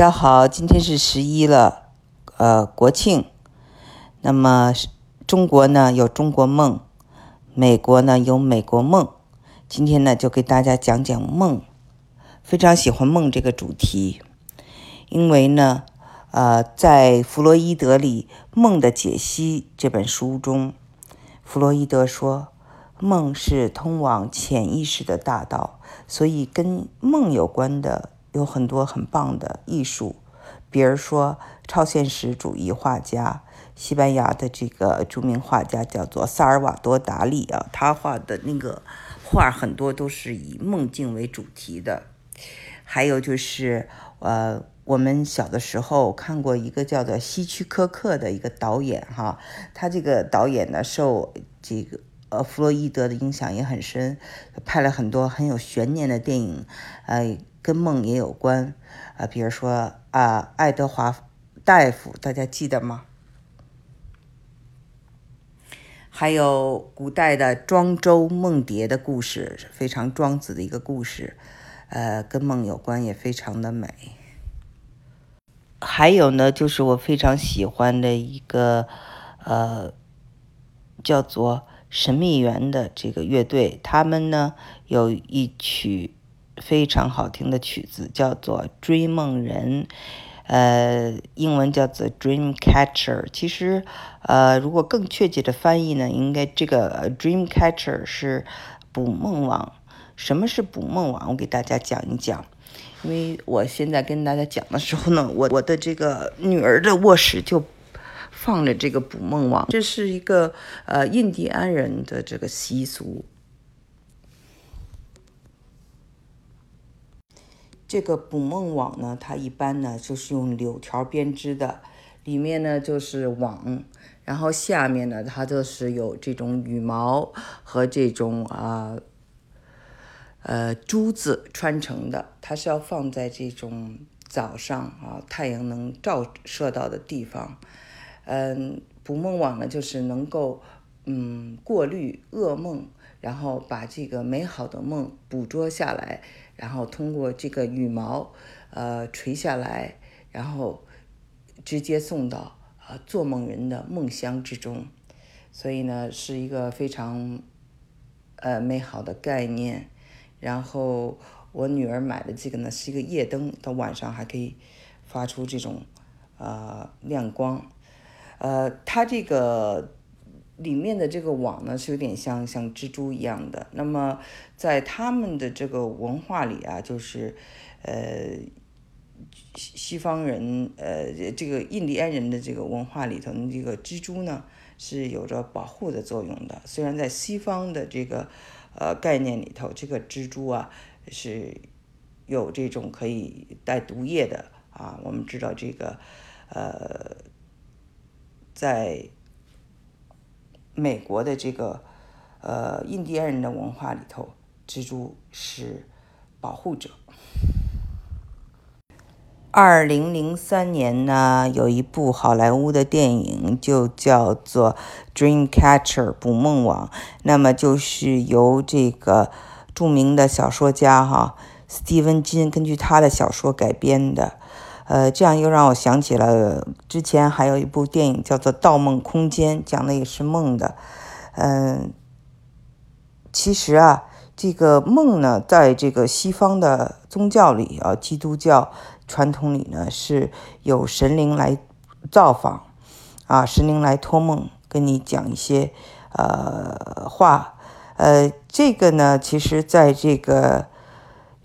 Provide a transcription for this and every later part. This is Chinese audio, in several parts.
大家好，今天是十一了，呃，国庆。那么中国呢有中国梦，美国呢有美国梦。今天呢就给大家讲讲梦，非常喜欢梦这个主题，因为呢，呃，在弗洛伊德里《梦的解析》这本书中，弗洛伊德说，梦是通往潜意识的大道，所以跟梦有关的。有很多很棒的艺术，比如说超现实主义画家，西班牙的这个著名画家叫做萨尔瓦多·达利啊，他画的那个画很多都是以梦境为主题的。还有就是，呃，我们小的时候看过一个叫做希区柯克的一个导演哈，他这个导演呢受这个呃弗洛伊德的影响也很深，拍了很多很有悬念的电影，呃。跟梦也有关，啊，比如说啊，爱德华大夫，大家记得吗？还有古代的庄周梦蝶的故事，非常庄子的一个故事，呃，跟梦有关，也非常的美。还有呢，就是我非常喜欢的一个呃，叫做神秘园的这个乐队，他们呢有一曲。非常好听的曲子叫做《追梦人》，呃，英文叫做《Dream Catcher》。其实，呃，如果更确切的翻译呢，应该这个《Dream Catcher》是捕梦网。什么是捕梦网？我给大家讲一讲。因为我现在跟大家讲的时候呢，我我的这个女儿的卧室就放着这个捕梦网。这是一个呃印第安人的这个习俗。这个捕梦网呢，它一般呢就是用柳条编织的，里面呢就是网，然后下面呢它就是有这种羽毛和这种啊呃珠子穿成的，它是要放在这种早上啊太阳能照射到的地方。嗯，捕梦网呢就是能够嗯过滤噩梦，然后把这个美好的梦捕捉下来。然后通过这个羽毛，呃，垂下来，然后直接送到呃做梦人的梦乡之中，所以呢，是一个非常呃美好的概念。然后我女儿买的这个呢，是一个夜灯，到晚上还可以发出这种呃亮光。呃，它这个。里面的这个网呢是有点像像蜘蛛一样的。那么在他们的这个文化里啊，就是呃西西方人呃这个印第安人的这个文化里头，这个蜘蛛呢是有着保护的作用的。虽然在西方的这个呃概念里头，这个蜘蛛啊是有这种可以带毒液的啊。我们知道这个呃在。美国的这个呃印第安人的文化里头，蜘蛛是保护者。二零零三年呢，有一部好莱坞的电影就叫做《Dreamcatcher》捕梦网，那么就是由这个著名的小说家哈斯蒂芬金根据他的小说改编的。呃，这样又让我想起了之前还有一部电影叫做《盗梦空间》，讲的也是梦的。嗯，其实啊，这个梦呢，在这个西方的宗教里啊，基督教传统里呢，是有神灵来造访啊，神灵来托梦跟你讲一些呃话。呃，这个呢，其实在这个。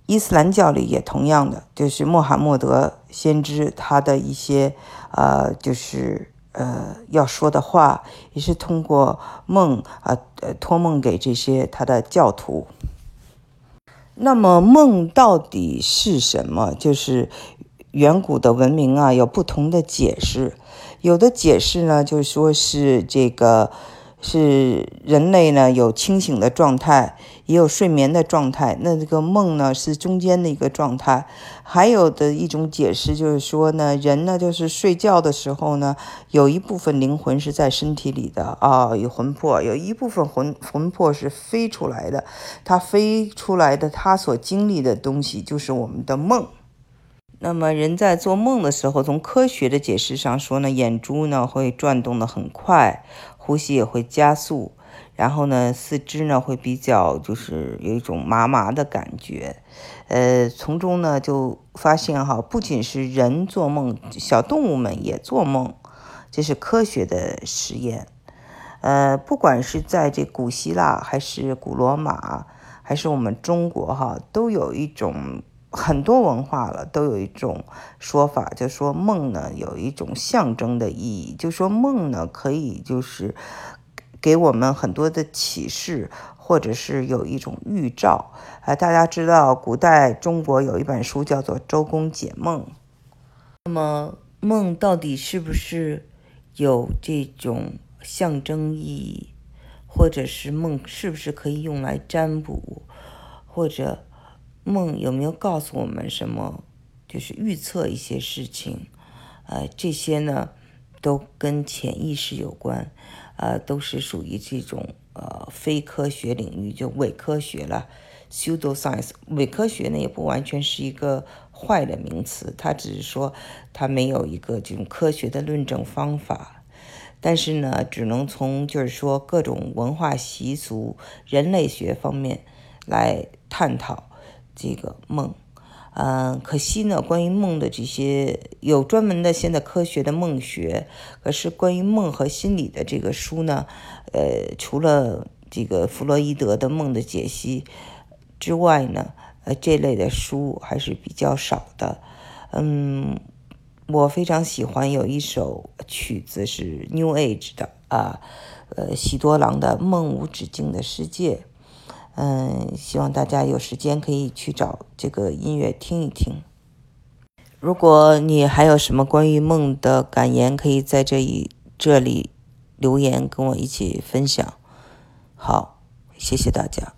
伊斯兰教里也同样的，就是穆罕默德先知他的一些，呃，就是呃要说的话，也是通过梦啊，呃托梦给这些他的教徒。那么梦到底是什么？就是远古的文明啊，有不同的解释，有的解释呢，就是说是这个。是人类呢有清醒的状态，也有睡眠的状态。那这个梦呢是中间的一个状态。还有的一种解释就是说呢，人呢就是睡觉的时候呢，有一部分灵魂是在身体里的啊，有魂魄，有一部分魂魂魄是飞出来的。它飞出来的，它所经历的东西就是我们的梦。那么人在做梦的时候，从科学的解释上说呢，眼珠呢会转动的很快，呼吸也会加速，然后呢四肢呢会比较就是有一种麻麻的感觉。呃，从中呢就发现哈，不仅是人做梦，小动物们也做梦，这是科学的实验。呃，不管是在这古希腊，还是古罗马，还是我们中国哈，都有一种。很多文化了都有一种说法，就说梦呢有一种象征的意义，就说梦呢可以就是给我们很多的启示，或者是有一种预兆。啊，大家知道古代中国有一本书叫做《周公解梦》，那么梦到底是不是有这种象征意义，或者是梦是不是可以用来占卜，或者？梦有没有告诉我们什么？就是预测一些事情，呃，这些呢都跟潜意识有关，呃，都是属于这种呃非科学领域，就伪科学了，pseudoscience。伪科学呢也不完全是一个坏的名词，它只是说它没有一个这种科学的论证方法，但是呢，只能从就是说各种文化习俗、人类学方面来探讨。这个梦，嗯，可惜呢，关于梦的这些有专门的现在科学的梦学，可是关于梦和心理的这个书呢，呃，除了这个弗洛伊德的梦的解析之外呢，呃，这类的书还是比较少的。嗯，我非常喜欢有一首曲子是 New Age 的啊，呃，喜多郎的《梦无止境的世界》。嗯，希望大家有时间可以去找这个音乐听一听。如果你还有什么关于梦的感言，可以在这一这里留言跟我一起分享。好，谢谢大家。